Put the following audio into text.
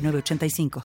906985.